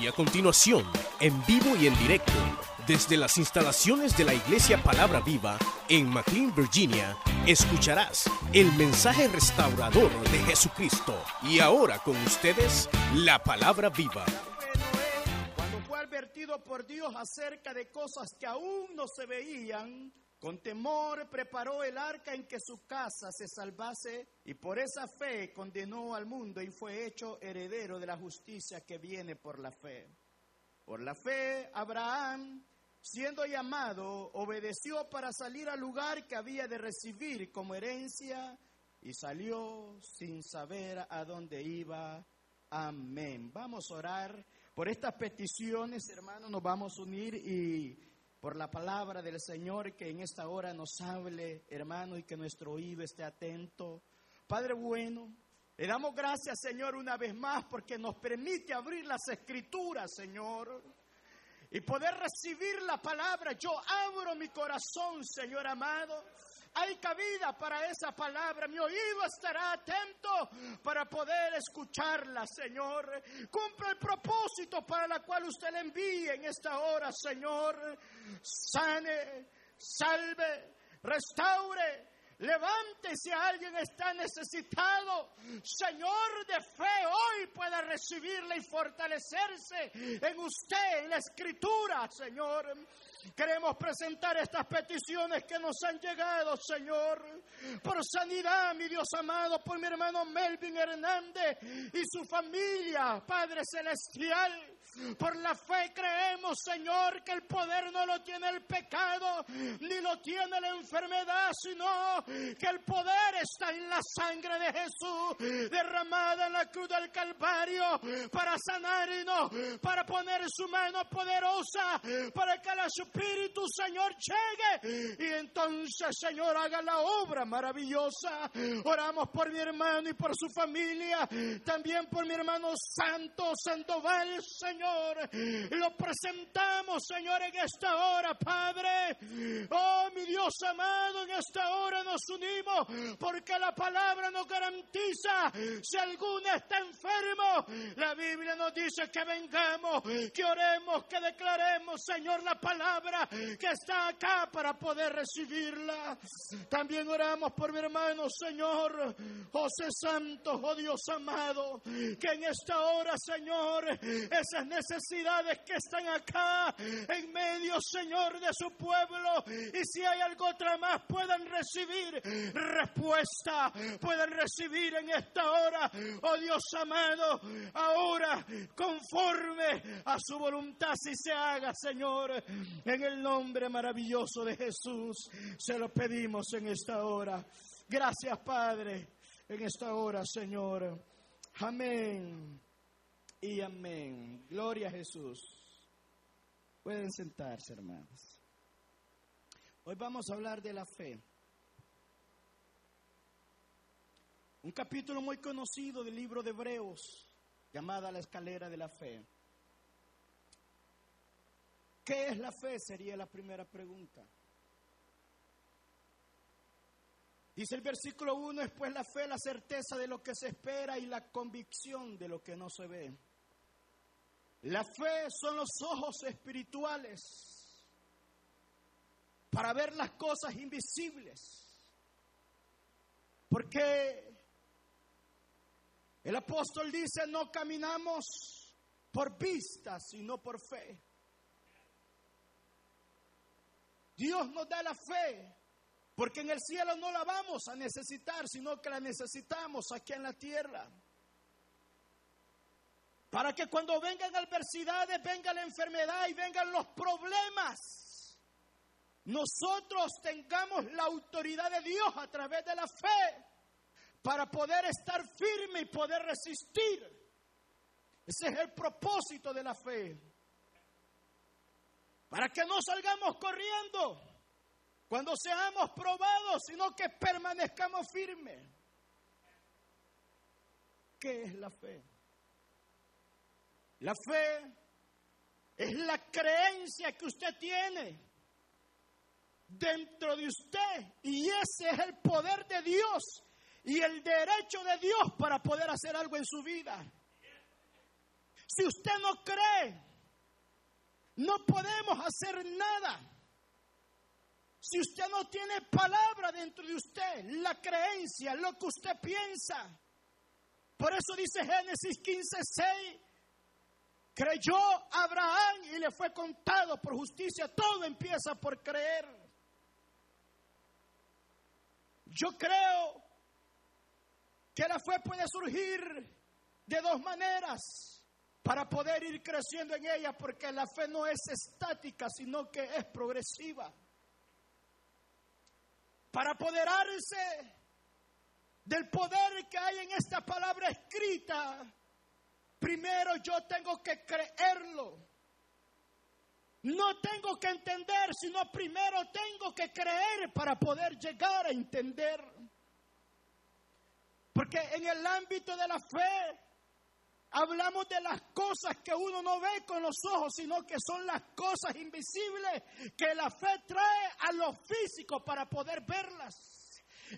Y a continuación, en vivo y en directo, desde las instalaciones de la Iglesia Palabra Viva en McLean, Virginia, escucharás el mensaje restaurador de Jesucristo. Y ahora con ustedes, la Palabra Viva. Cuando fue advertido por Dios acerca de cosas que aún no se veían, con temor preparó el arca en que su casa se salvase y por esa fe condenó al mundo y fue hecho heredero de la justicia que viene por la fe. Por la fe, Abraham, siendo llamado, obedeció para salir al lugar que había de recibir como herencia y salió sin saber a dónde iba. Amén. Vamos a orar por estas peticiones, hermanos, nos vamos a unir y por la palabra del Señor que en esta hora nos hable, hermano, y que nuestro oído esté atento. Padre bueno, le damos gracias, Señor, una vez más porque nos permite abrir las escrituras, Señor, y poder recibir la palabra. Yo abro mi corazón, Señor amado hay cabida para esa palabra. Mi oído estará atento para poder escucharla, Señor. Cumple el propósito para la cual usted le envíe en esta hora, Señor. Sane, salve, restaure, Levante si alguien está necesitado. Señor de fe, hoy pueda recibirle y fortalecerse en usted, en la escritura, Señor. Queremos presentar estas peticiones que nos han llegado, Señor, por sanidad, mi Dios amado, por mi hermano Melvin Hernández y su familia, Padre Celestial. Por la fe creemos, Señor, que el poder no lo tiene el pecado, ni lo tiene la enfermedad, sino que el poder está en la sangre de Jesús, derramada en la cruz del Calvario, para sanarnos, para poner su mano poderosa, para que el Espíritu, Señor, llegue y entonces, Señor, haga la obra maravillosa. Oramos por mi hermano y por su familia, también por mi hermano Santo Sandoval, Señor. Lo presentamos, Señor, en esta hora, Padre. Oh, mi Dios amado, en esta hora nos unimos porque la palabra nos garantiza si alguno está enfermo. La Biblia nos dice que vengamos, que oremos, que declaremos, Señor, la palabra que está acá para poder recibirla. También oramos por mi hermano, Señor, José Santos, oh Dios amado, que en esta hora, Señor, esas necesidades que están acá en medio, Señor, de su pueblo. Y si hay algo otra más, puedan recibir respuesta, puedan recibir en esta hora, oh Dios amado, ahora conforme a su voluntad, si se haga, Señor, en el nombre maravilloso de Jesús, se lo pedimos en esta hora. Gracias, Padre, en esta hora, Señor. Amén y amén. Gloria a Jesús. Pueden sentarse, hermanos. Hoy vamos a hablar de la fe. Un capítulo muy conocido del libro de Hebreos, llamada la escalera de la fe. ¿Qué es la fe? Sería la primera pregunta. Dice el versículo 1, es pues la fe, la certeza de lo que se espera y la convicción de lo que no se ve. La fe son los ojos espirituales para ver las cosas invisibles. Porque el apóstol dice, no caminamos por vista, sino por fe. Dios nos da la fe, porque en el cielo no la vamos a necesitar, sino que la necesitamos aquí en la tierra. Para que cuando vengan adversidades, venga la enfermedad y vengan los problemas, nosotros tengamos la autoridad de Dios a través de la fe para poder estar firme y poder resistir. Ese es el propósito de la fe. Para que no salgamos corriendo cuando seamos probados, sino que permanezcamos firmes. ¿Qué es la fe? La fe es la creencia que usted tiene dentro de usted y ese es el poder de Dios y el derecho de Dios para poder hacer algo en su vida. Si usted no cree, no podemos hacer nada. Si usted no tiene palabra dentro de usted, la creencia, lo que usted piensa. Por eso dice Génesis 15, 6, creyó Abraham y le fue contado por justicia. Todo empieza por creer. Yo creo que la fe puede surgir de dos maneras para poder ir creciendo en ella, porque la fe no es estática, sino que es progresiva para apoderarse del poder que hay en esta palabra escrita, primero yo tengo que creerlo. No tengo que entender, sino primero tengo que creer para poder llegar a entender. Porque en el ámbito de la fe Hablamos de las cosas que uno no ve con los ojos, sino que son las cosas invisibles que la fe trae a lo físico para poder verlas.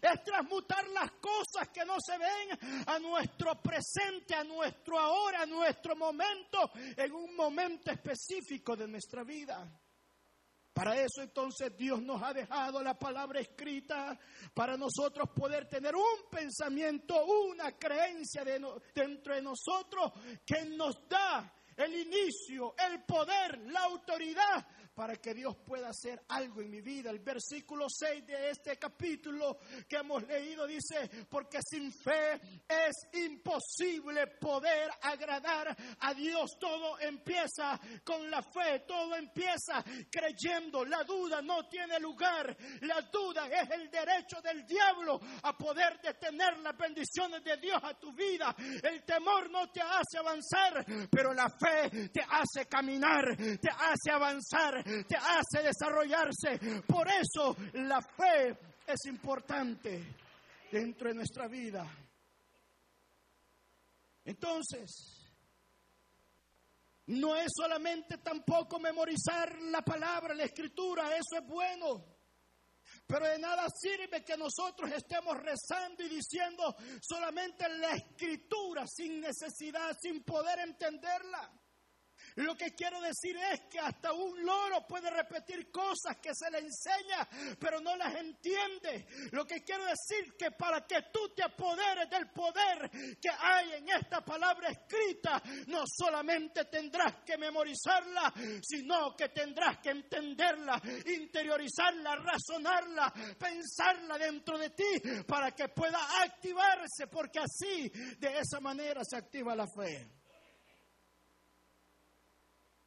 Es transmutar las cosas que no se ven a nuestro presente, a nuestro ahora, a nuestro momento, en un momento específico de nuestra vida. Para eso entonces Dios nos ha dejado la palabra escrita para nosotros poder tener un pensamiento, una creencia dentro de nosotros que nos da el inicio, el poder, la autoridad para que Dios pueda hacer algo en mi vida. El versículo 6 de este capítulo que hemos leído dice, porque sin fe es imposible poder agradar a Dios. Todo empieza con la fe, todo empieza creyendo. La duda no tiene lugar. La duda es el derecho del diablo a poder detener las bendiciones de Dios a tu vida. El temor no te hace avanzar, pero la fe te hace caminar, te hace avanzar te hace desarrollarse. Por eso la fe es importante dentro de nuestra vida. Entonces, no es solamente tampoco memorizar la palabra, la escritura, eso es bueno. Pero de nada sirve que nosotros estemos rezando y diciendo solamente la escritura sin necesidad, sin poder entenderla. Lo que quiero decir es que hasta un loro puede repetir cosas que se le enseña, pero no las entiende. Lo que quiero decir que para que tú te apoderes del poder que hay en esta palabra escrita, no solamente tendrás que memorizarla, sino que tendrás que entenderla, interiorizarla, razonarla, pensarla dentro de ti para que pueda activarse, porque así, de esa manera se activa la fe.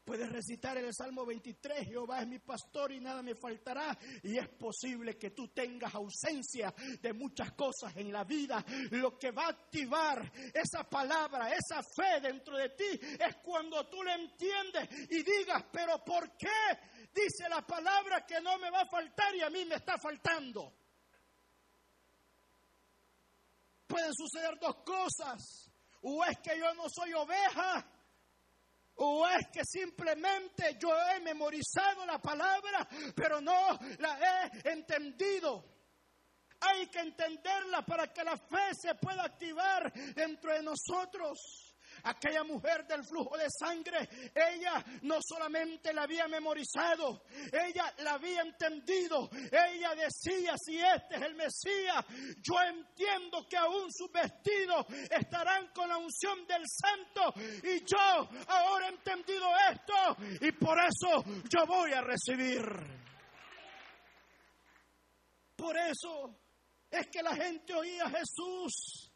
Puedes recitar el Salmo 23, Jehová es mi pastor y nada me faltará. Y es posible que tú tengas ausencia de muchas cosas en la vida. Lo que va a activar esa palabra, esa fe dentro de ti, es cuando tú le entiendes y digas, pero ¿por qué dice la palabra que no me va a faltar y a mí me está faltando? Pueden suceder dos cosas. O es que yo no soy oveja ¿O es que simplemente yo he memorizado la palabra, pero no la he entendido? Hay que entenderla para que la fe se pueda activar dentro de nosotros. Aquella mujer del flujo de sangre, ella no solamente la había memorizado, ella la había entendido. Ella decía, si este es el Mesías, yo entiendo que aún sus vestidos estarán con la unción del santo. Y yo ahora he entendido esto y por eso yo voy a recibir. Por eso es que la gente oía a Jesús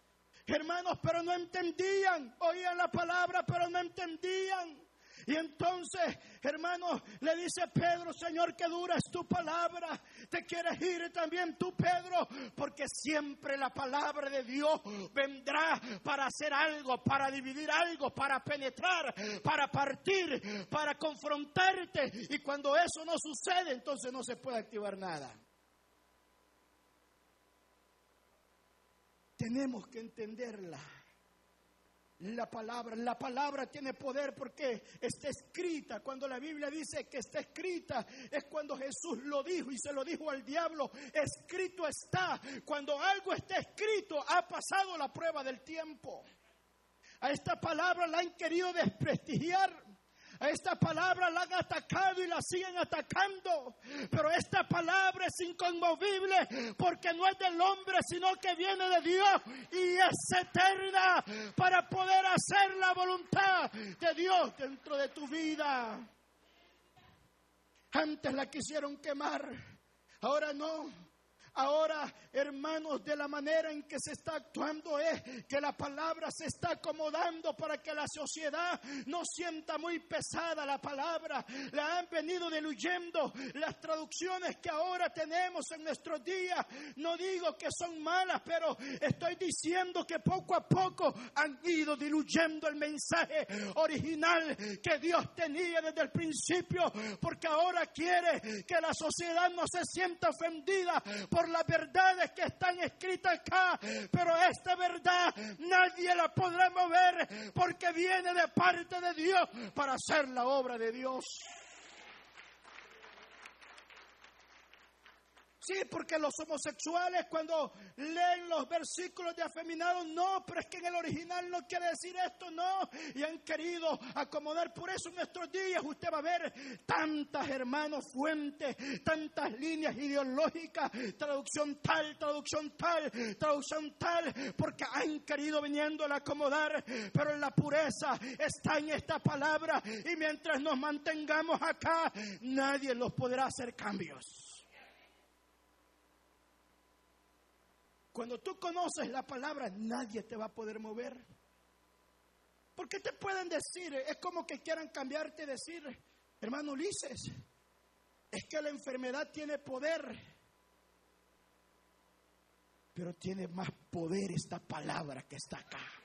hermanos, pero no entendían. Oían la palabra, pero no entendían. Y entonces, hermanos, le dice Pedro, Señor, que dura es tu palabra. Te quieres ir también tú, Pedro, porque siempre la palabra de Dios vendrá para hacer algo, para dividir algo, para penetrar, para partir, para confrontarte. Y cuando eso no sucede, entonces no se puede activar nada. Tenemos que entenderla. La palabra, la palabra tiene poder porque está escrita. Cuando la Biblia dice que está escrita, es cuando Jesús lo dijo y se lo dijo al diablo. Escrito está. Cuando algo está escrito, ha pasado la prueba del tiempo. A esta palabra la han querido desprestigiar. Esta palabra la han atacado y la siguen atacando. Pero esta palabra es inconmovible porque no es del hombre, sino que viene de Dios y es eterna para poder hacer la voluntad de Dios dentro de tu vida. Antes la quisieron quemar, ahora no. Ahora, hermanos, de la manera en que se está actuando es que la palabra se está acomodando para que la sociedad no sienta muy pesada la palabra. La han venido diluyendo las traducciones que ahora tenemos en nuestros días. No digo que son malas, pero estoy diciendo que poco a poco han ido diluyendo el mensaje original que Dios tenía desde el principio, porque ahora quiere que la sociedad no se sienta ofendida las verdades que están escritas acá, pero esta verdad nadie la podrá mover porque viene de parte de Dios para hacer la obra de Dios. Sí, porque los homosexuales cuando leen los versículos de afeminados, no, pero es que en el original no quiere decir esto, no. Y han querido acomodar. Por eso en nuestros días usted va a ver tantas, hermanos, fuentes, tantas líneas ideológicas, traducción tal, traducción tal, traducción tal, porque han querido viniendo a acomodar. Pero la pureza está en esta palabra. Y mientras nos mantengamos acá, nadie los podrá hacer cambios. Cuando tú conoces la palabra, nadie te va a poder mover. ¿Por qué te pueden decir? Es como que quieran cambiarte y decir, hermano Ulises, es que la enfermedad tiene poder, pero tiene más poder esta palabra que está acá.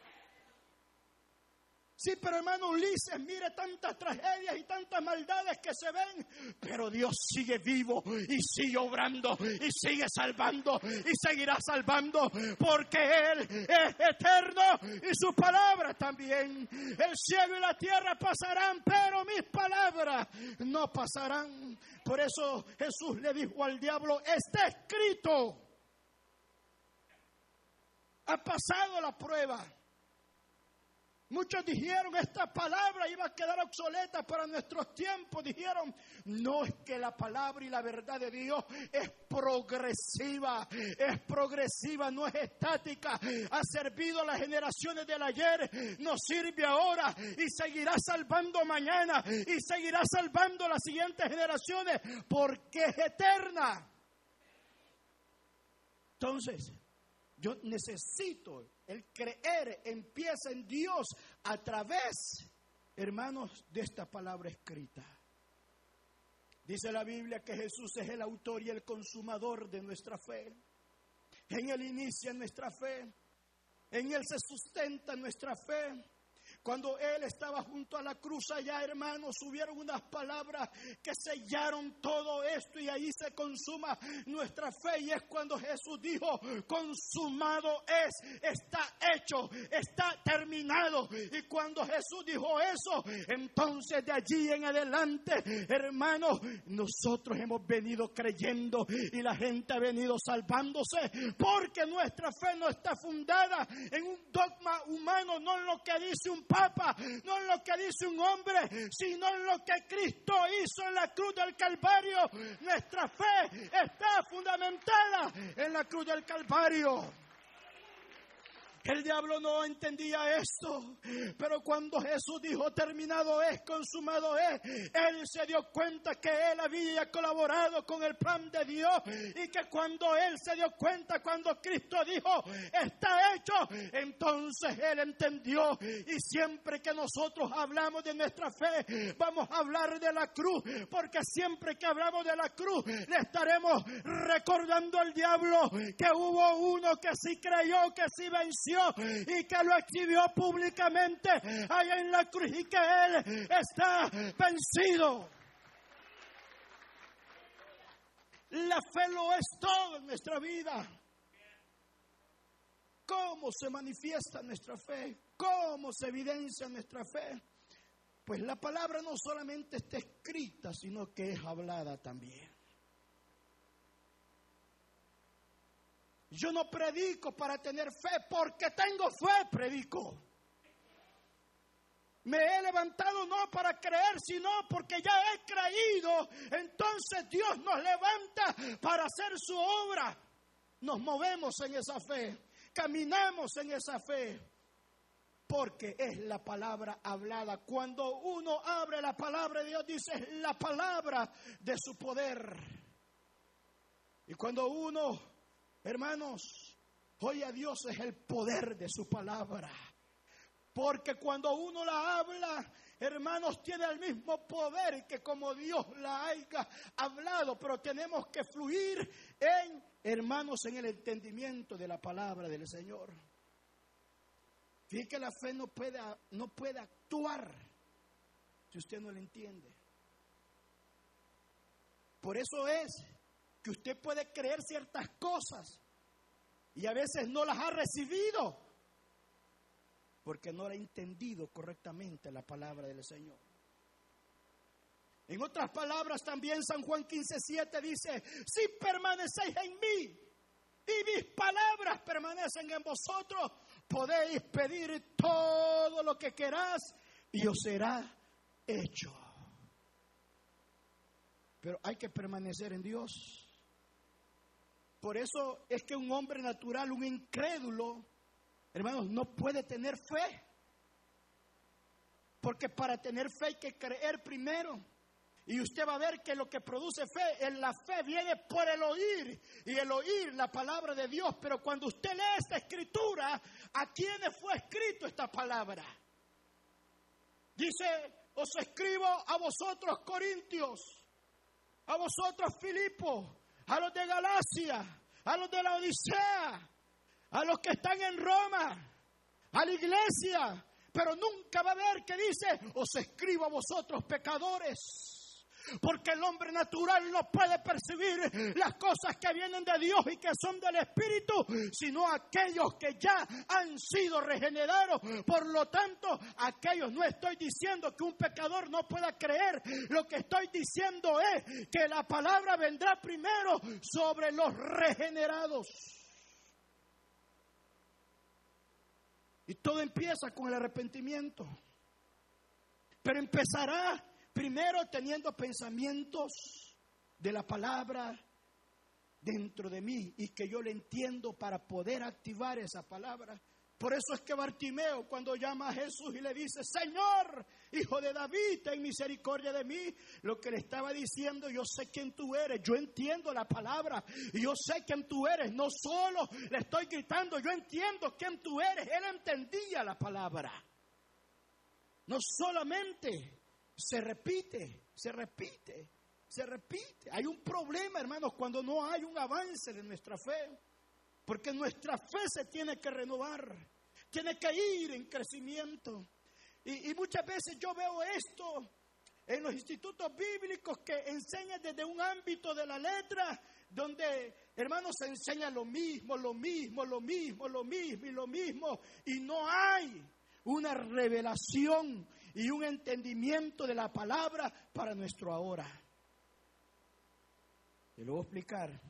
Sí, pero hermano Ulises, mire tantas tragedias y tantas maldades que se ven, pero Dios sigue vivo y sigue obrando y sigue salvando y seguirá salvando porque Él es eterno y su palabra también. El cielo y la tierra pasarán, pero mis palabras no pasarán. Por eso Jesús le dijo al diablo, está escrito. Ha pasado la prueba. Muchos dijeron esta palabra iba a quedar obsoleta para nuestros tiempos. Dijeron, no es que la palabra y la verdad de Dios es progresiva, es progresiva, no es estática. Ha servido a las generaciones del ayer, nos sirve ahora y seguirá salvando mañana y seguirá salvando a las siguientes generaciones porque es eterna. Entonces, yo necesito el creer empieza en Dios a través, hermanos, de esta palabra escrita. Dice la Biblia que Jesús es el autor y el consumador de nuestra fe. En Él inicia nuestra fe. En Él se sustenta nuestra fe. Cuando Él estaba junto a la cruz allá, hermanos, hubieron unas palabras que sellaron todo esto y ahí se consuma nuestra fe. Y es cuando Jesús dijo, consumado es, está hecho, está terminado. Y cuando Jesús dijo eso, entonces de allí en adelante, hermanos, nosotros hemos venido creyendo y la gente ha venido salvándose porque nuestra fe no está fundada en un dogma humano, no en lo que dice un Papa, no en lo que dice un hombre, sino en lo que Cristo hizo en la cruz del Calvario. Nuestra fe está fundamentada en la cruz del Calvario. El diablo no entendía esto, pero cuando Jesús dijo terminado es, consumado es, él se dio cuenta que él había colaborado con el plan de Dios y que cuando él se dio cuenta, cuando Cristo dijo está hecho, entonces él entendió. Y siempre que nosotros hablamos de nuestra fe, vamos a hablar de la cruz, porque siempre que hablamos de la cruz, le estaremos recordando al diablo que hubo uno que sí creyó, que sí venció y que lo exhibió públicamente allá en la cruz y que Él está vencido. La fe lo es todo en nuestra vida. ¿Cómo se manifiesta nuestra fe? ¿Cómo se evidencia nuestra fe? Pues la palabra no solamente está escrita, sino que es hablada también. Yo no predico para tener fe, porque tengo fe, predico. me he levantado no para creer, sino porque ya he creído. Entonces Dios nos levanta para hacer su obra. Nos movemos en esa fe, caminamos en esa fe, porque es la palabra hablada. Cuando uno abre la palabra de Dios, dice es la palabra de su poder. Y cuando uno, hermanos, oye a Dios es el poder de su palabra. Porque cuando uno la habla, hermanos, tiene el mismo poder que como Dios la haya hablado, pero tenemos que fluir en, hermanos, en el entendimiento de la palabra del Señor. Fíjate que la fe no puede, no puede actuar si usted no la entiende. Por eso es que usted puede creer ciertas cosas y a veces no las ha recibido porque no ha entendido correctamente la palabra del Señor. En otras palabras, también San Juan 15:7 dice: Si permanecéis en mí y mis palabras permanecen en vosotros, podéis pedir todo lo que queráis y os será hecho. Pero hay que permanecer en Dios. Por eso es que un hombre natural, un incrédulo, hermanos, no puede tener fe. Porque para tener fe hay que creer primero. Y usted va a ver que lo que produce fe, en la fe viene por el oír. Y el oír la palabra de Dios. Pero cuando usted lee esta escritura, ¿a quién fue escrito esta palabra? Dice, os escribo a vosotros Corintios, a vosotros Filipos, a los de Galacia, a los de la Odisea, a los que están en Roma, a la iglesia, pero nunca va a haber que dice, os escribo a vosotros pecadores. Porque el hombre natural no puede percibir las cosas que vienen de Dios y que son del Espíritu, sino aquellos que ya han sido regenerados. Por lo tanto, aquellos no estoy diciendo que un pecador no pueda creer. Lo que estoy diciendo es que la palabra vendrá primero sobre los regenerados. Y todo empieza con el arrepentimiento. Pero empezará primero teniendo pensamientos de la palabra dentro de mí y que yo le entiendo para poder activar esa palabra. Por eso es que Bartimeo cuando llama a Jesús y le dice, Señor, hijo de David, ten misericordia de mí, lo que le estaba diciendo, yo sé quién tú eres, yo entiendo la palabra, y yo sé quién tú eres, no solo le estoy gritando, yo entiendo quién tú eres, él entendía la palabra. No solamente se repite, se repite, se repite. Hay un problema, hermanos, cuando no hay un avance de nuestra fe. Porque nuestra fe se tiene que renovar, tiene que ir en crecimiento. Y, muchas veces yo veo esto en los institutos bíblicos que enseñan desde un ámbito de la letra, donde hermanos se enseña lo mismo, lo mismo, lo mismo, lo mismo y lo mismo, y no hay una revelación y un entendimiento de la palabra para nuestro ahora. Te lo voy a explicar.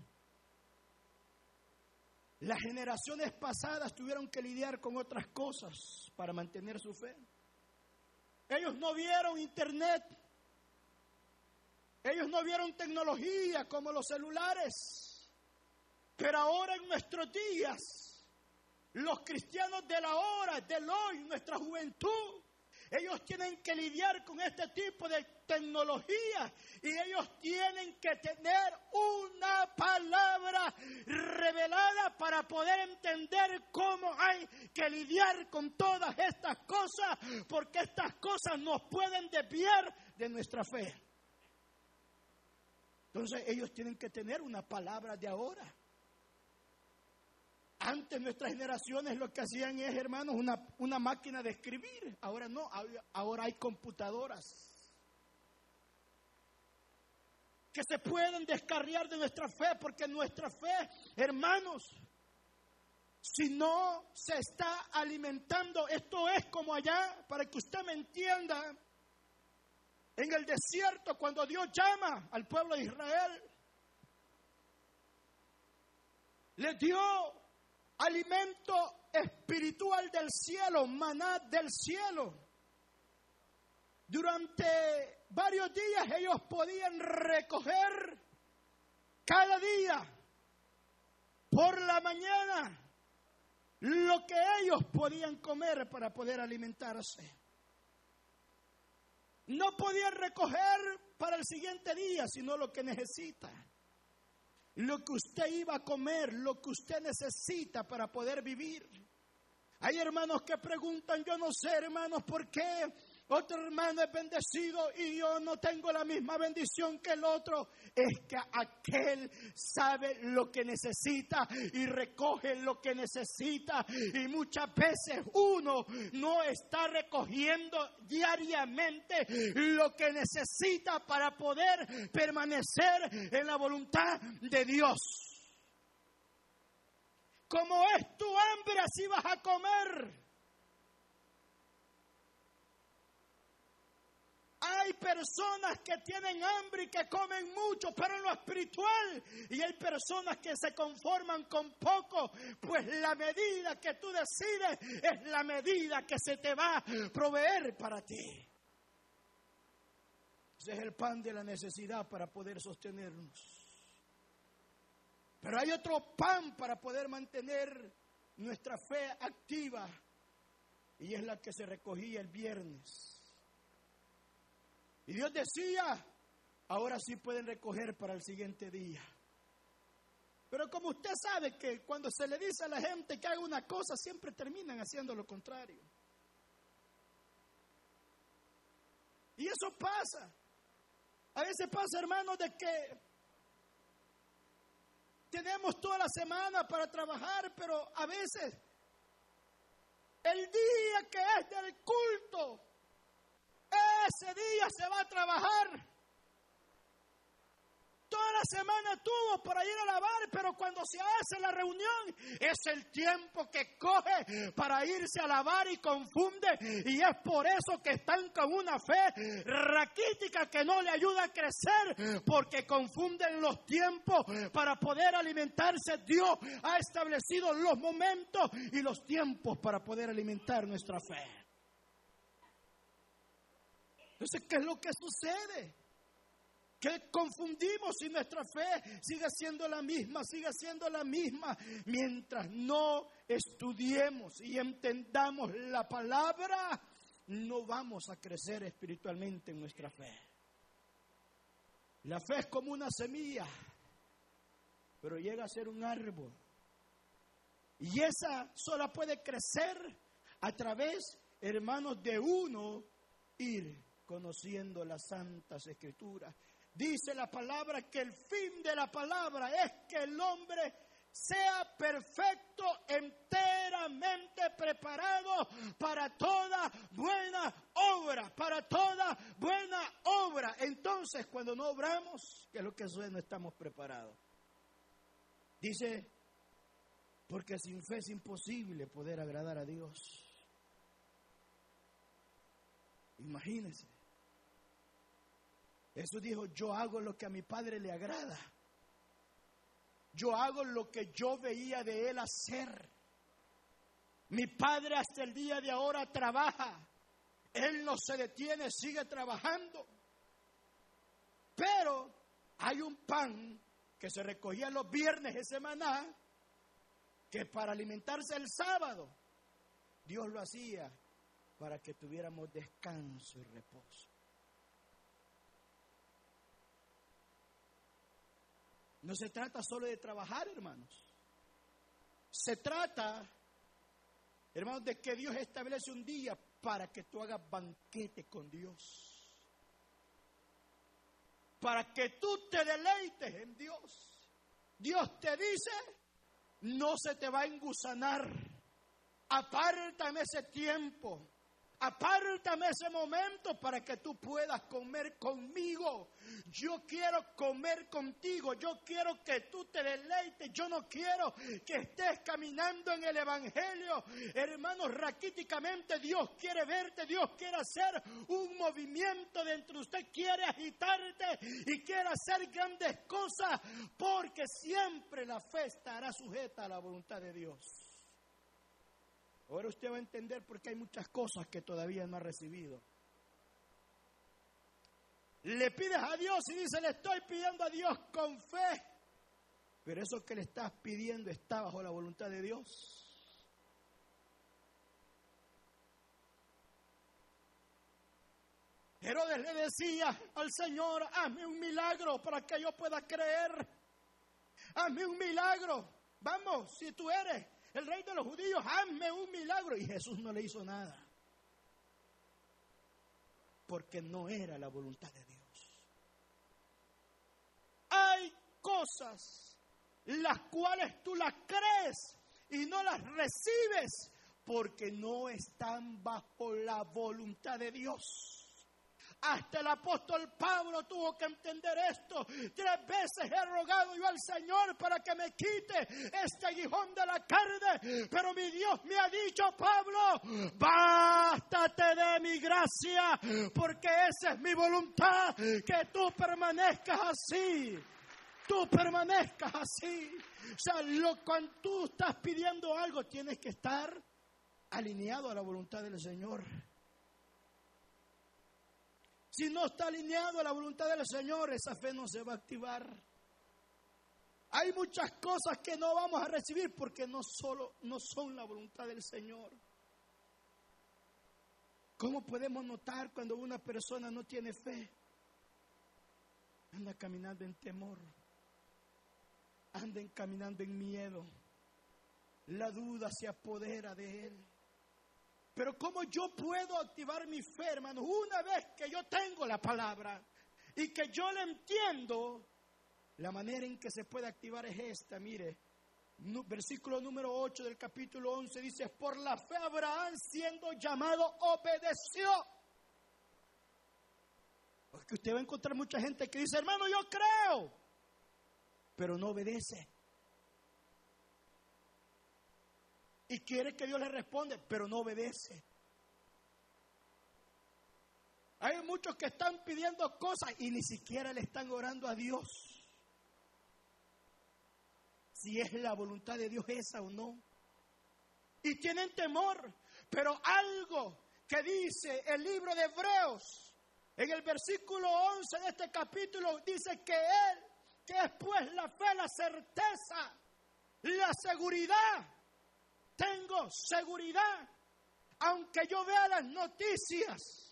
Las generaciones pasadas tuvieron que lidiar con otras cosas para mantener su fe. Ellos no vieron internet. Ellos no vieron tecnología como los celulares. Pero ahora en nuestros días, los cristianos de la hora, del hoy, nuestra juventud, ellos tienen que lidiar con este tipo de tecnología y ellos tienen que tener una palabra revelada para poder entender cómo hay que lidiar con todas estas cosas, porque estas cosas nos pueden desviar de nuestra fe. Entonces ellos tienen que tener una palabra de ahora. Antes nuestras generaciones lo que hacían es, hermanos, una, una máquina de escribir. Ahora no, ahora hay computadoras que se pueden descarriar de nuestra fe, porque nuestra fe, hermanos, si no se está alimentando, esto es como allá, para que usted me entienda, en el desierto, cuando Dios llama al pueblo de Israel, le dio alimento espiritual del cielo, maná del cielo. Durante varios días ellos podían recoger cada día por la mañana lo que ellos podían comer para poder alimentarse. No podían recoger para el siguiente día, sino lo que necesita. Lo que usted iba a comer, lo que usted necesita para poder vivir. Hay hermanos que preguntan, yo no sé hermanos, ¿por qué otro hermano es bendecido y yo no tengo la misma bendición que el otro. Es que aquel sabe lo que necesita y recoge lo que necesita. Y muchas veces uno no está recogiendo diariamente lo que necesita para poder permanecer en la voluntad de Dios. Como es tu hambre, así vas a comer. Hay personas que tienen hambre y que comen mucho, pero en lo espiritual. Y hay personas que se conforman con poco, pues la medida que tú decides es la medida que se te va a proveer para ti. Ese es el pan de la necesidad para poder sostenernos. Pero hay otro pan para poder mantener nuestra fe activa y es la que se recogía el viernes. Y Dios decía, ahora sí pueden recoger para el siguiente día. Pero como usted sabe que cuando se le dice a la gente que haga una cosa, siempre terminan haciendo lo contrario. Y eso pasa. A veces pasa, hermanos, de que tenemos toda la semana para trabajar, pero a veces el día que es del culto, ese día se va a trabajar. Toda la semana tuvo para ir a lavar, pero cuando se hace la reunión es el tiempo que coge para irse a lavar y confunde. Y es por eso que están con una fe raquítica que no le ayuda a crecer, porque confunden los tiempos para poder alimentarse. Dios ha establecido los momentos y los tiempos para poder alimentar nuestra fe. Entonces, ¿qué es lo que sucede? Que confundimos y nuestra fe sigue siendo la misma, sigue siendo la misma, mientras no estudiemos y entendamos la palabra, no vamos a crecer espiritualmente en nuestra fe. La fe es como una semilla, pero llega a ser un árbol. Y esa sola puede crecer a través, hermanos, de uno ir conociendo las santas escrituras. Dice la palabra que el fin de la palabra es que el hombre sea perfecto, enteramente preparado para toda buena obra, para toda buena obra. Entonces, cuando no obramos, que es lo que suena, no estamos preparados. Dice, porque sin fe es imposible poder agradar a Dios. Imagínense. Jesús dijo, yo hago lo que a mi Padre le agrada. Yo hago lo que yo veía de Él hacer. Mi Padre hasta el día de ahora trabaja. Él no se detiene, sigue trabajando. Pero hay un pan que se recogía los viernes de semana que para alimentarse el sábado, Dios lo hacía para que tuviéramos descanso y reposo. No se trata solo de trabajar, hermanos. Se trata, hermanos, de que Dios establece un día para que tú hagas banquete con Dios. Para que tú te deleites en Dios. Dios te dice, no se te va a engusanar. Apártame ese tiempo Apártame ese momento para que tú puedas comer conmigo. Yo quiero comer contigo. Yo quiero que tú te deleites. Yo no quiero que estés caminando en el Evangelio. Hermanos, raquíticamente Dios quiere verte. Dios quiere hacer un movimiento dentro de usted. Quiere agitarte y quiere hacer grandes cosas porque siempre la fe estará sujeta a la voluntad de Dios. Ahora usted va a entender por qué hay muchas cosas que todavía no ha recibido. le pides a Dios y dices, le estoy pidiendo a Dios con fe. Pero eso que le estás pidiendo está bajo la voluntad de Dios. Herodes le decía al Señor, hazme un milagro para que yo pueda creer. Hazme un milagro. Vamos, si tú eres el rey de los judíos, hazme un milagro. Y Jesús no le hizo nada. Porque no era la voluntad de Dios. Hay cosas las cuales tú las crees y no las recibes porque no están bajo la voluntad de Dios. Hasta el apóstol Pablo tuvo que entender esto. Tres veces he rogado yo al Señor para que me quite este aguijón de la carne. Pero mi Dios me ha dicho, Pablo, bástate de mi gracia, porque esa es mi voluntad, que tú permanezcas así. Tú permanezcas así. O sea, lo, cuando tú estás pidiendo algo, tienes que estar alineado a la voluntad del Señor. Si no está alineado a la voluntad del Señor, esa fe no se va a activar. Hay muchas cosas que no vamos a recibir porque no solo no son la voluntad del Señor. ¿Cómo podemos notar cuando una persona no tiene fe? Anda caminando en temor. Anda caminando en miedo. La duda se apodera de él. Pero ¿cómo yo puedo activar mi fe, hermano? Una vez que yo tengo la palabra y que yo la entiendo, la manera en que se puede activar es esta, mire. Versículo número 8 del capítulo 11 dice, por la fe Abraham siendo llamado obedeció. Porque usted va a encontrar mucha gente que dice, hermano, yo creo, pero no obedece. Y quiere que Dios le responda, pero no obedece. Hay muchos que están pidiendo cosas y ni siquiera le están orando a Dios. Si es la voluntad de Dios esa o no. Y tienen temor. Pero algo que dice el libro de Hebreos, en el versículo 11 de este capítulo, dice que Él, que es pues la fe, la certeza, la seguridad tengo seguridad. Aunque yo vea las noticias,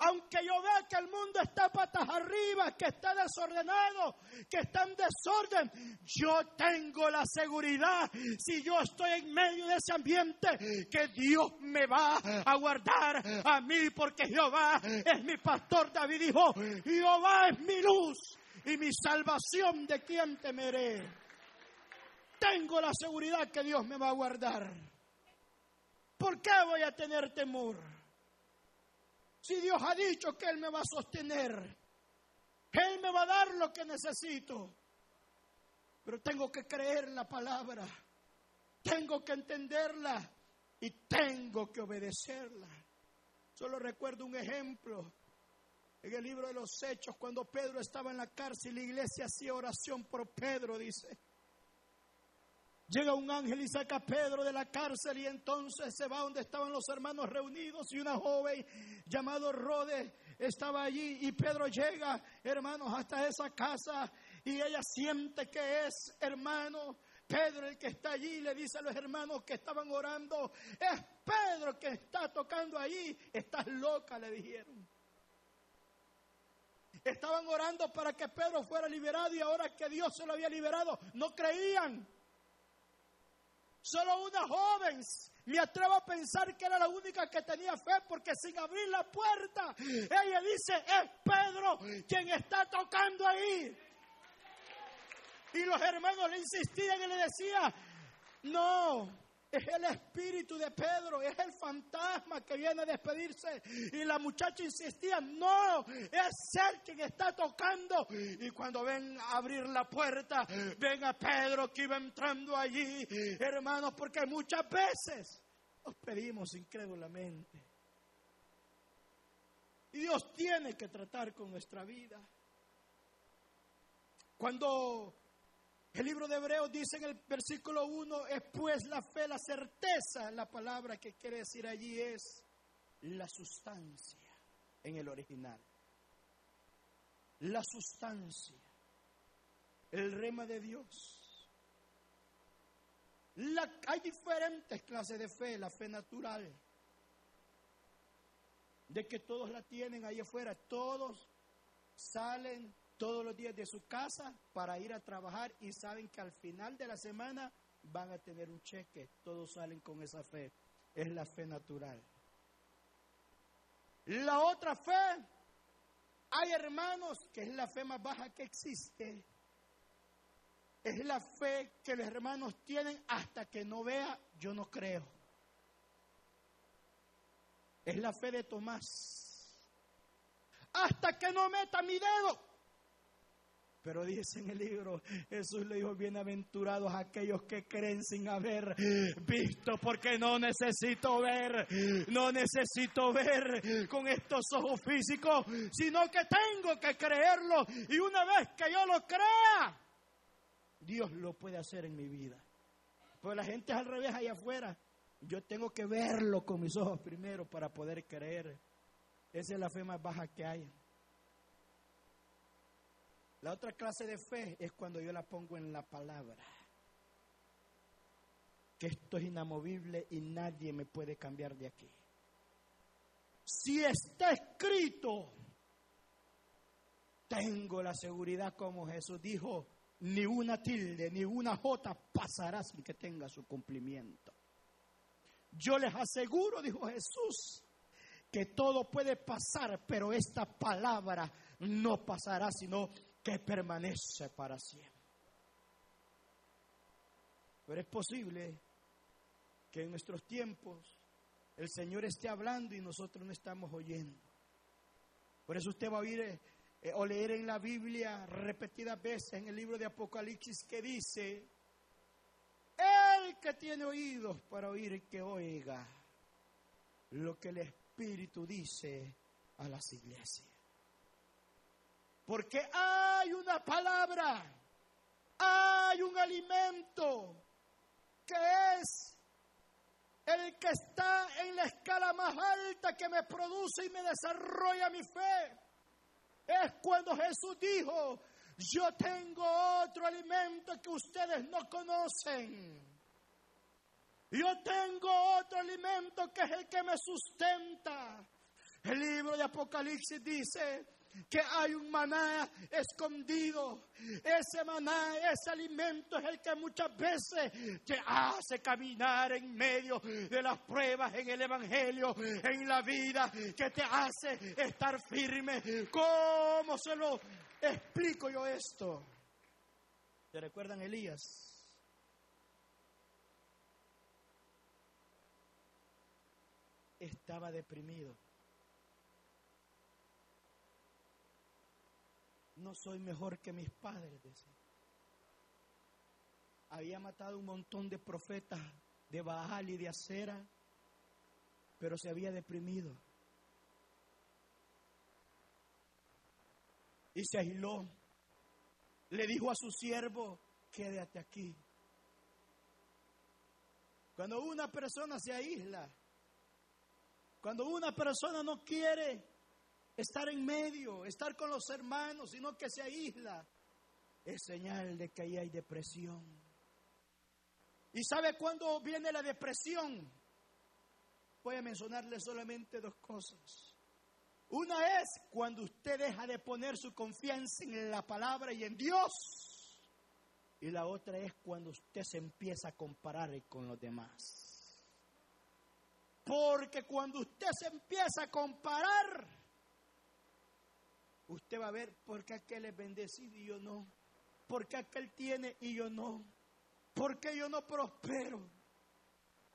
aunque yo vea que el mundo está patas arriba, que está desordenado, que está en desorden, yo tengo la seguridad, si yo estoy en medio de ese ambiente, que Dios me va a guardar a mí, porque Jehová es mi pastor. David dijo, Jehová es mi luz y mi salvación, ¿de quién temeré? Tengo la seguridad que Dios me va a guardar. ¿Por qué voy a tener temor? Si Dios ha dicho que Él me va a sostener, que Él me va a dar lo que necesito. Pero tengo que creer la palabra, tengo que entenderla y tengo que obedecerla. Solo recuerdo un ejemplo. En el libro de los Hechos, cuando Pedro estaba en la cárcel, la iglesia hacía oración por Pedro, dice. Llega un ángel y saca a Pedro de la cárcel y entonces se va donde estaban los hermanos reunidos y una joven llamada Rode estaba allí y Pedro llega, hermanos, hasta esa casa y ella siente que es hermano. Pedro el que está allí le dice a los hermanos que estaban orando, es Pedro que está tocando allí, estás loca, le dijeron. Estaban orando para que Pedro fuera liberado y ahora que Dios se lo había liberado, no creían. Solo una joven, me atrevo a pensar que era la única que tenía fe porque sin abrir la puerta, ella dice, es Pedro quien está tocando ahí. Y los hermanos le insistían y le decían, no, es el espíritu de Pedro, es el fantasma que viene a despedirse. Y la muchacha insistía, no, es él quien está tocando. Y cuando ven a abrir la puerta, ven a Pedro que iba entrando allí, hermanos, porque muchas veces nos pedimos incrédulamente. Y Dios tiene que tratar con nuestra vida. Cuando el libro de Hebreos dice en el versículo 1, es pues la fe, la certeza, la palabra que quiere decir allí es la sustancia en el original. la sustancia, el rema de Dios. hay diferentes clases de fe, la fe natural, de que todos la tienen ahí afuera, todos salen todos los días de su casa para ir a trabajar y saben que al final de la semana van a tener un cheque, todos salen con esa fe, es la fe natural. La otra fe, hay hermanos que es la fe más baja que existe. Es la fe que los hermanos tienen hasta que no vea, yo no creo. Es la fe de Tomás. Hasta que no meta mi dedo, pero dice en el libro, Jesús le dijo, bienaventurados aquellos que creen sin haber visto, porque no necesito ver, no necesito ver con estos ojos físicos, sino que tengo que creerlo. Y una vez que yo lo crea, Dios lo puede hacer en mi vida. Pues la gente es al revés allá afuera. Yo tengo que verlo con mis ojos primero para poder creer. Esa es la fe más baja que hay. La otra clase de fe es cuando yo la pongo en la palabra. Que esto es inamovible y nadie me puede cambiar de aquí. Si está escrito, tengo la seguridad como Jesús dijo, ni una tilde, ni una jota pasará sin que tenga su cumplimiento. Yo les aseguro, dijo Jesús, que todo puede pasar, pero esta palabra no pasará, sino que permanece para siempre. Pero es posible que en nuestros tiempos el Señor esté hablando y nosotros no estamos oyendo. Por eso usted va a oír eh, o leer en la Biblia repetidas veces en el libro de Apocalipsis que dice, el que tiene oídos para oír que oiga lo que el Espíritu dice a las iglesias. Porque hay una palabra, hay un alimento que es el que está en la escala más alta que me produce y me desarrolla mi fe. Es cuando Jesús dijo, yo tengo otro alimento que ustedes no conocen. Yo tengo otro alimento que es el que me sustenta. El libro de Apocalipsis dice, que hay un maná escondido. Ese maná, ese alimento es el que muchas veces te hace caminar en medio de las pruebas en el Evangelio, en la vida, que te hace estar firme. ¿Cómo se lo explico yo esto? ¿Te recuerdan Elías? Estaba deprimido no soy mejor que mis padres, decía. Había matado un montón de profetas de Baal y de Acera, pero se había deprimido. Y se aisló. Le dijo a su siervo, quédate aquí. Cuando una persona se aísla, cuando una persona no quiere estar en medio, estar con los hermanos, sino que se aísla, es señal de que ahí hay depresión. ¿Y sabe cuándo viene la depresión? Voy a mencionarle solamente dos cosas. Una es cuando usted deja de poner su confianza en la palabra y en Dios. Y la otra es cuando usted se empieza a comparar con los demás. Porque cuando usted se empieza a comparar, usted va a ver por qué aquel es bendecido y yo no. Por qué aquel tiene y yo no. ¿Por qué yo no prospero?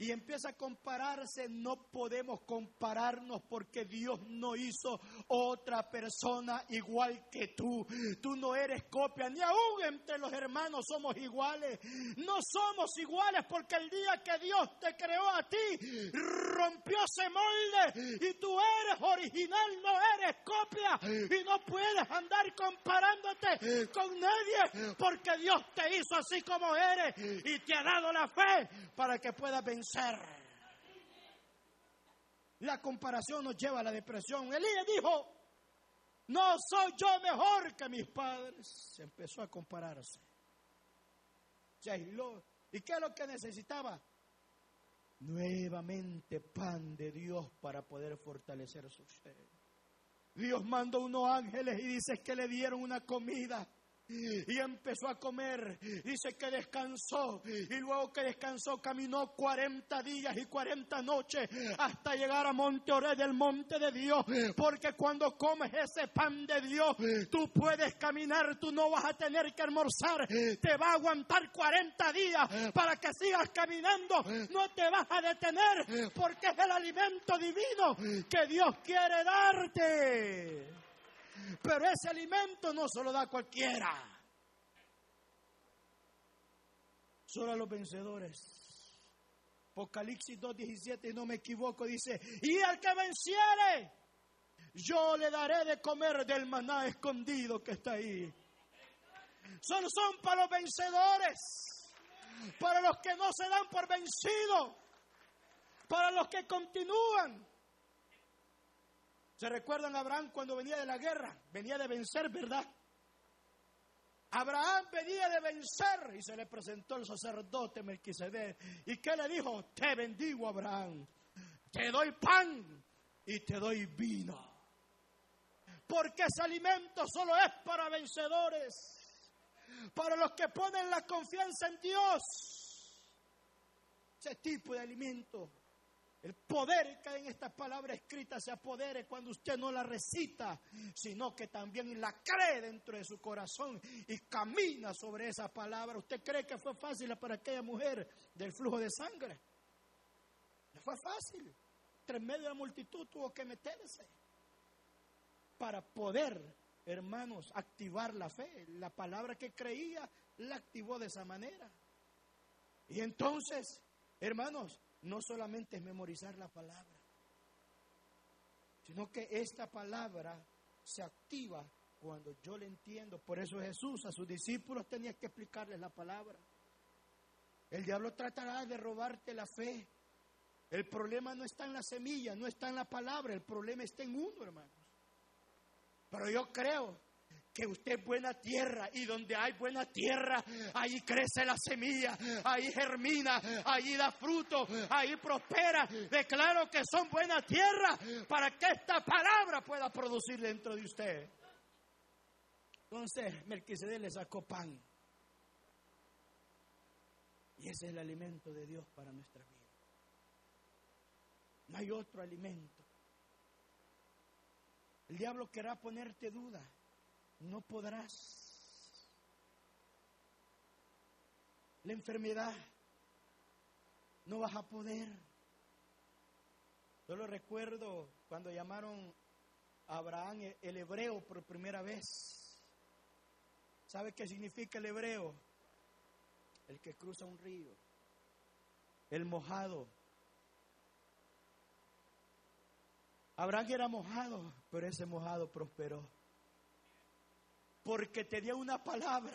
Y empieza a compararse, no podemos compararnos porque Dios no hizo otra persona igual que tú. Tú no eres copia, ni aún entre los hermanos somos iguales. No somos iguales porque el día que Dios te creó a ti, rompió ese molde y tú eres original, no eres copia y no puedes andar comparándote con nadie porque Dios te hizo así como eres y te ha dado la fe para que puedas vencer la comparación nos lleva a la depresión. Elías dijo, No soy yo mejor que mis padres. Se empezó a compararse. ¿Y qué es lo que necesitaba? Nuevamente pan de Dios para poder fortalecer su ser. Dios mandó unos ángeles y dice que le dieron una comida y empezó a comer. Dice que descansó y luego que descansó caminó 40 días y 40 noches hasta llegar a Monte Oré del monte de Dios. Porque cuando comes ese pan de Dios, tú puedes caminar, tú no vas a tener que almorzar. Te va a aguantar 40 días para que sigas caminando. No te vas a detener porque es el alimento divino que Dios quiere darte. Pero ese alimento no se lo da cualquiera. Solo a los vencedores. Apocalipsis 2.17, no me equivoco, dice, y al que venciere, yo le daré de comer del maná escondido que está ahí. Solo son para los vencedores, para los que no se dan por vencidos, para los que continúan. ¿Se recuerdan a Abraham cuando venía de la guerra? Venía de vencer, ¿verdad? Abraham venía de vencer y se le presentó el sacerdote Melquisedec. ¿Y qué le dijo? Te bendigo, Abraham. Te doy pan y te doy vino. Porque ese alimento solo es para vencedores. Para los que ponen la confianza en Dios. Ese tipo de alimento el poder que hay en esta palabra escrita se apodere cuando usted no la recita, sino que también la cree dentro de su corazón y camina sobre esa palabra. ¿Usted cree que fue fácil para aquella mujer del flujo de sangre? No fue fácil. Tres medio de la multitud tuvo que meterse para poder, hermanos, activar la fe. La palabra que creía la activó de esa manera. Y entonces, hermanos, no solamente es memorizar la palabra, sino que esta palabra se activa cuando yo le entiendo. Por eso Jesús a sus discípulos tenía que explicarles la palabra. El diablo tratará de robarte la fe. El problema no está en la semilla, no está en la palabra, el problema está en uno, hermanos. Pero yo creo que usted es buena tierra y donde hay buena tierra, ahí crece la semilla, ahí germina, ahí da fruto, ahí prospera. Declaro que son buena tierra para que esta palabra pueda producir dentro de usted. Entonces, Melquisedec le sacó pan. Y ese es el alimento de Dios para nuestra vida. No hay otro alimento. El diablo querrá ponerte duda no podrás. La enfermedad, no vas a poder. Yo lo recuerdo cuando llamaron a Abraham el hebreo por primera vez. ¿Sabe qué significa el hebreo? El que cruza un río, el mojado. Abraham era mojado, pero ese mojado prosperó porque tenía una palabra.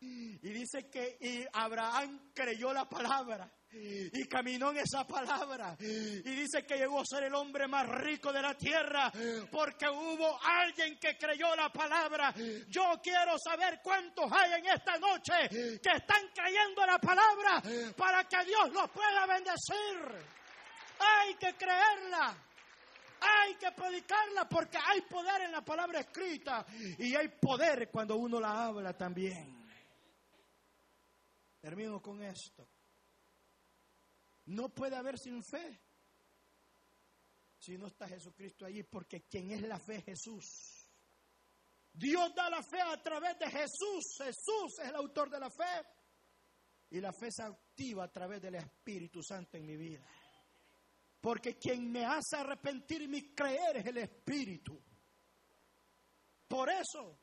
Y dice que Abraham creyó la palabra y caminó en esa palabra. Y dice que llegó a ser el hombre más rico de la tierra porque hubo alguien que creyó la palabra. Yo quiero saber cuántos hay en esta noche que están creyendo la palabra para que Dios los pueda bendecir. Hay que creerla. Hay que predicarla porque hay poder en la palabra escrita y hay poder cuando uno la habla también. Termino con esto. No puede haber sin fe si no está Jesucristo allí, porque quien es la fe es Jesús. Dios da la fe a través de Jesús. Jesús es el autor de la fe. Y la fe se activa a través del Espíritu Santo en mi vida. Porque quien me hace arrepentir mi creer es el Espíritu. Por eso,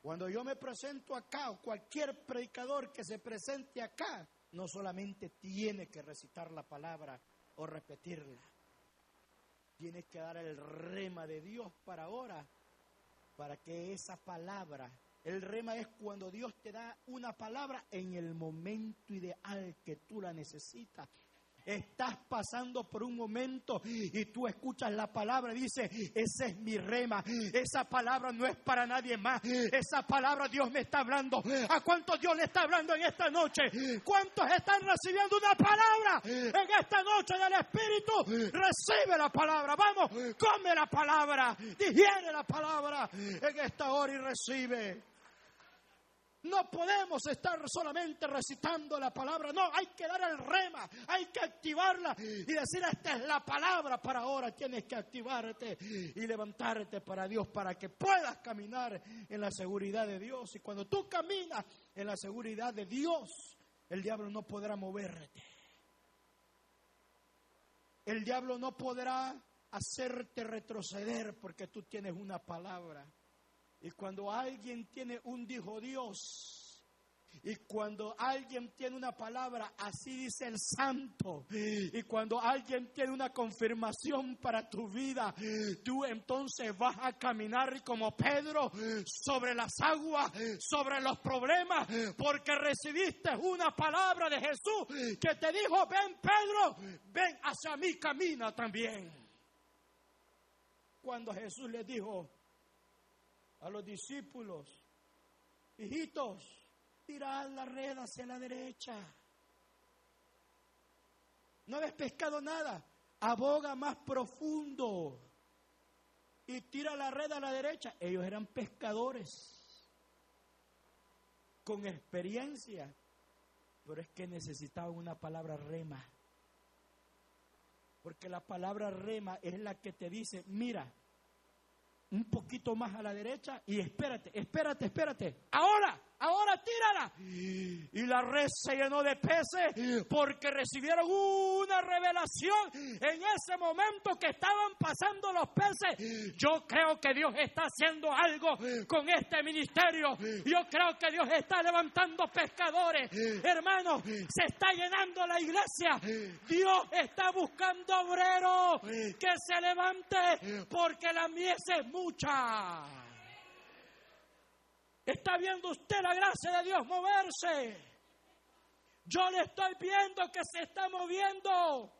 cuando yo me presento acá, o cualquier predicador que se presente acá, no solamente tiene que recitar la palabra o repetirla, tiene que dar el rema de Dios para ahora, para que esa palabra, el rema es cuando Dios te da una palabra en el momento ideal que tú la necesitas Estás pasando por un momento y tú escuchas la palabra y dices, ese es mi rema, esa palabra no es para nadie más, esa palabra Dios me está hablando. ¿A cuántos Dios le está hablando en esta noche? ¿Cuántos están recibiendo una palabra en esta noche del Espíritu? Recibe la palabra, vamos, come la palabra, digiere la palabra en esta hora y recibe. No podemos estar solamente recitando la palabra, no, hay que dar el rema, hay que activarla y decir, esta es la palabra para ahora, tienes que activarte y levantarte para Dios, para que puedas caminar en la seguridad de Dios. Y cuando tú caminas en la seguridad de Dios, el diablo no podrá moverte. El diablo no podrá hacerte retroceder porque tú tienes una palabra. Y cuando alguien tiene un dijo Dios, y cuando alguien tiene una palabra, así dice el santo. Y cuando alguien tiene una confirmación para tu vida, tú entonces vas a caminar como Pedro sobre las aguas, sobre los problemas, porque recibiste una palabra de Jesús que te dijo, ven Pedro, ven hacia mí, camina también. Cuando Jesús le dijo, a los discípulos, hijitos, tirad la red hacia la derecha. No habéis pescado nada, aboga más profundo y tira la red a la derecha. Ellos eran pescadores con experiencia, pero es que necesitaban una palabra rema. Porque la palabra rema es la que te dice, mira, un poquito más a la derecha y espérate, espérate, espérate. Ahora, ahora tírala. Y la red se llenó de peces porque recibieron una revelación en ese momento que estaban pasando los peces. Yo creo que Dios está haciendo algo con este ministerio. Yo creo que Dios está levantando pescadores. Hermanos, se está llenando la iglesia. Dios está buscando obreros que se levante porque la mies es mucha. ¿Está viendo usted la gracia de Dios moverse? Yo le estoy viendo que se está moviendo,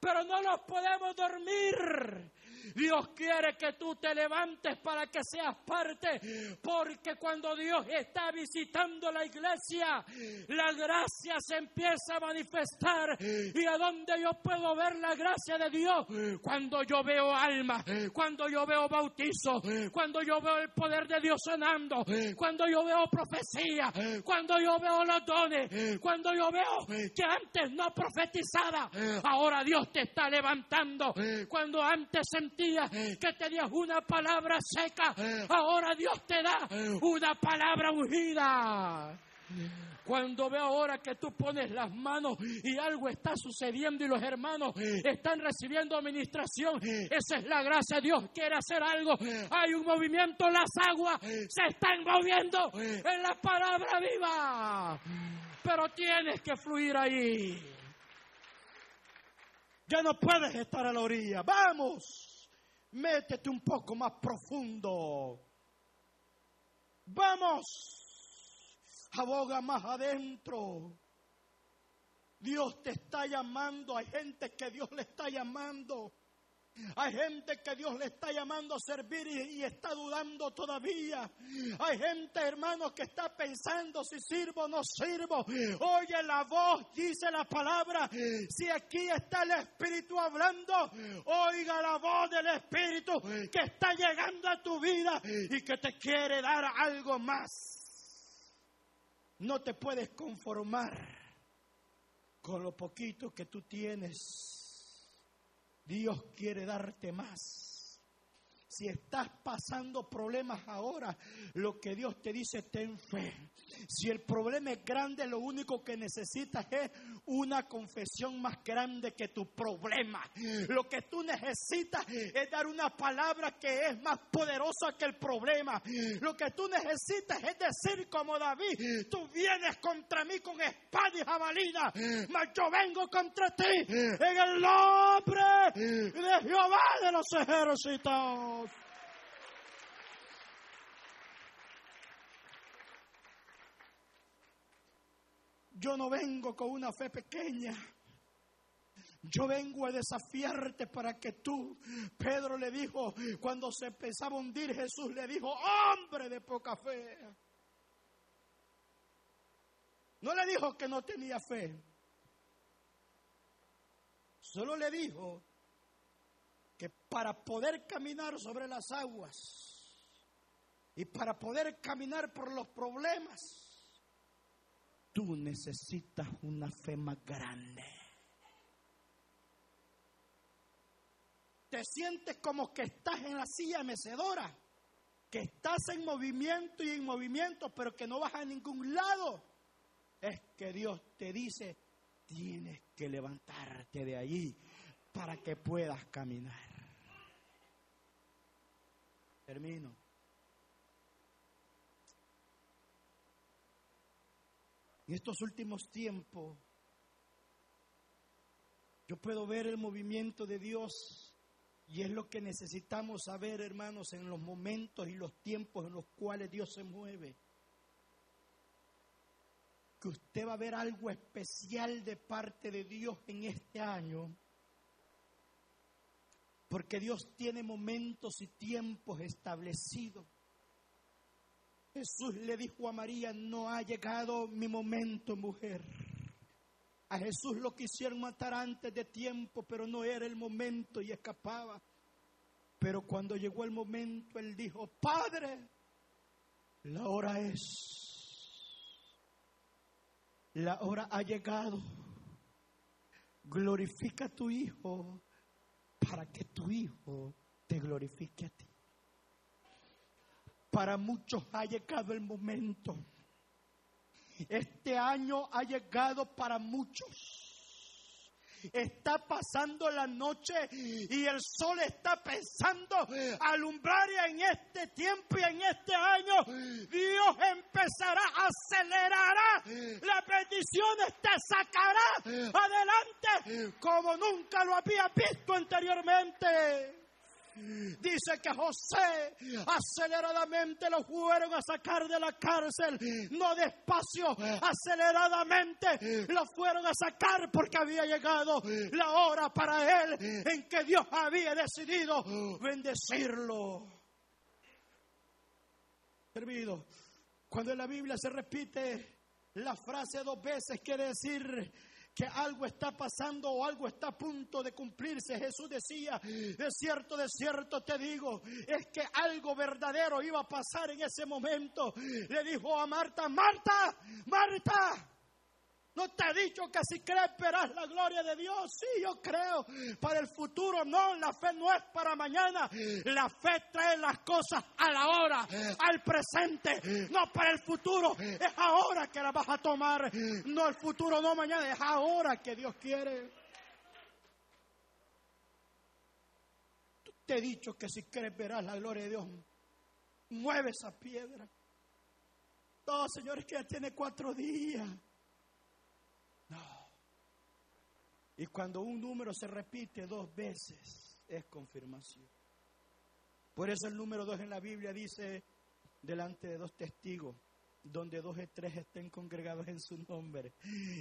pero no nos podemos dormir. Dios quiere que tú te levantes para que seas parte, porque cuando Dios está visitando la iglesia, la gracia se empieza a manifestar. ¿Y a dónde yo puedo ver la gracia de Dios? Cuando yo veo alma, cuando yo veo bautizo, cuando yo veo el poder de Dios sanando, cuando yo veo profecía, cuando yo veo los dones, cuando yo veo que antes no profetizaba, ahora Dios te está levantando. Cuando antes sentía que tenías una palabra seca, ahora Dios te da una palabra ungida. Cuando veo ahora que tú pones las manos y algo está sucediendo y los hermanos están recibiendo administración, esa es la gracia. Dios quiere hacer algo. Hay un movimiento, las aguas se están moviendo en la palabra viva. Pero tienes que fluir ahí. Ya no puedes estar a la orilla. Vamos, métete un poco más profundo. Vamos, aboga más adentro. Dios te está llamando. Hay gente que Dios le está llamando. Hay gente que Dios le está llamando a servir y, está dudando todavía. Hay gente, hermanos, que está pensando si sirvo o no sirvo. Oye la voz, dice la palabra. Si aquí está el Espíritu hablando, oiga la voz del Espíritu que está llegando a tu vida y que te quiere dar algo más. No te puedes conformar con lo poquito que tú tienes. Dios quiere darte más. Si estás pasando problemas ahora, lo que Dios te dice, ten fe. Si el problema es grande, lo único que necesitas es una confesión más grande que tu problema. Lo que tú necesitas es dar una palabra que es más poderosa que el problema. Lo que tú necesitas es decir como David, tú vienes contra mí con espada y jabalina, mas yo vengo contra ti en el nombre de Jehová de los ejércitos. Yo no vengo con una fe pequeña. Yo vengo a desafiarte para que tú, Pedro le dijo, cuando se empezaba a hundir, Jesús le dijo, hombre de poca fe. No le dijo que no tenía fe. Solo le dijo que para poder caminar sobre las aguas y para poder caminar por los problemas, tú necesitas una fe más grande. Te sientes como que estás en la silla mecedora, que estás en movimiento y en movimiento, pero que no vas a ningún lado. Es que Dios te dice, tienes que levantarte de allí para que puedas caminar. Termino. En estos últimos tiempos, yo puedo ver el movimiento de Dios y es lo que necesitamos saber, hermanos, en los momentos y los tiempos en los cuales Dios se mueve. Que usted va a ver algo especial de parte de Dios en este año. Porque Dios tiene momentos y tiempos establecidos. Jesús le dijo a María, no ha llegado mi momento, mujer. A Jesús lo quisieron matar antes de tiempo, pero no era el momento y escapaba. Pero cuando llegó el momento, él dijo, Padre, la hora es. La hora ha llegado. Glorifica a tu Hijo para que tu Hijo te glorifique a ti. Para muchos ha llegado el momento. Este año ha llegado para muchos. Está pasando la noche y el sol está pensando alumbrar en este tiempo y en este año Dios empezará, acelerará las bendiciones, te sacará adelante como nunca lo había visto anteriormente. Dice que José aceleradamente lo fueron a sacar de la cárcel, no despacio, aceleradamente lo fueron a sacar porque había llegado la hora para él en que Dios había decidido bendecirlo. Servido. Cuando en la Biblia se repite la frase dos veces, quiere decir que algo está pasando o algo está a punto de cumplirse. Jesús decía, de cierto, de cierto te digo, es que algo verdadero iba a pasar en ese momento. Le dijo a Marta, Marta, Marta. ¿No te he dicho que si crees verás la gloria de Dios? Sí, yo creo. Para el futuro no, la fe no es para mañana. La fe trae las cosas a la hora, al presente, no para el futuro. Es ahora que la vas a tomar. No el futuro, no mañana, es ahora que Dios quiere. Te he dicho que si crees verás la gloria de Dios. Mueve esa piedra. No, señores, que ya tiene cuatro días. No. Y cuando un número se repite dos veces, es confirmación. Por eso el número dos en la Biblia dice, delante de dos testigos, donde dos o tres estén congregados en su nombre.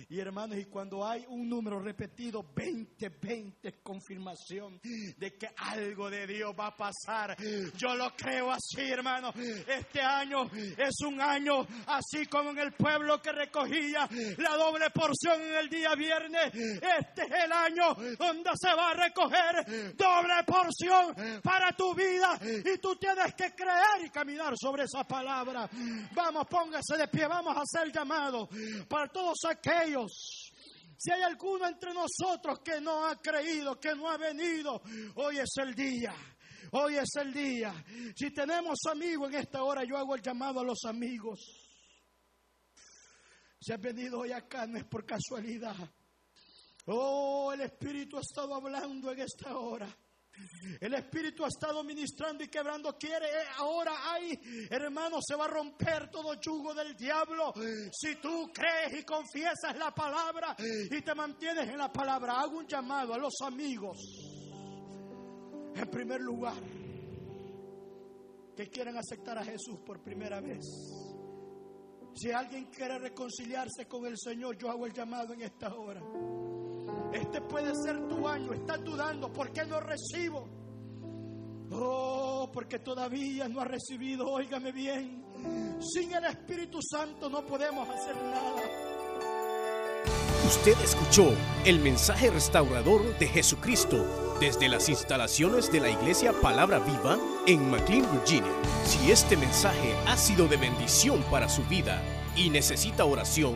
Y hermanos, y cuando hay un número repetido, 20, 20 es confirmación de que algo de Dios va a pasar. Yo lo creo así, hermanos. Este año es un año así como en el pueblo que recogía la doble porción en el día viernes. Este es el año donde se va a recoger doble porción para tu vida y tú tienes que creer y caminar sobre esa palabra. Vamos, ponga póngase de vamos a hacer llamado para todos aquellos. Si hay alguno entre nosotros que no ha creído, que no ha venido, hoy es el día. Hoy es el día. Si tenemos amigos en esta hora, yo hago el llamado a los amigos. Si has venido hoy acá no es por casualidad. Oh, el Espíritu ha estado hablando en esta hora. El Espíritu ha estado ministrando y quebrando. Quiere, eh, ahora hay, hermano, se va a romper todo yugo del diablo. Si tú crees y confiesas la palabra y te mantienes en la palabra, hago un llamado a los amigos. En primer lugar, que quieran aceptar a Jesús por primera vez. Si alguien quiere reconciliarse con el Señor, yo hago el llamado en esta hora. Este puede ser tu año. Estás dudando. ¿Por qué no recibo? Oh, porque todavía no ha recibido. Óigame bien. Sin el Espíritu Santo no podemos hacer nada. Usted escuchó el mensaje restaurador de Jesucristo desde las instalaciones de la iglesia Palabra Viva en McLean, Virginia. Si este mensaje ha sido de bendición para su vida y necesita oración,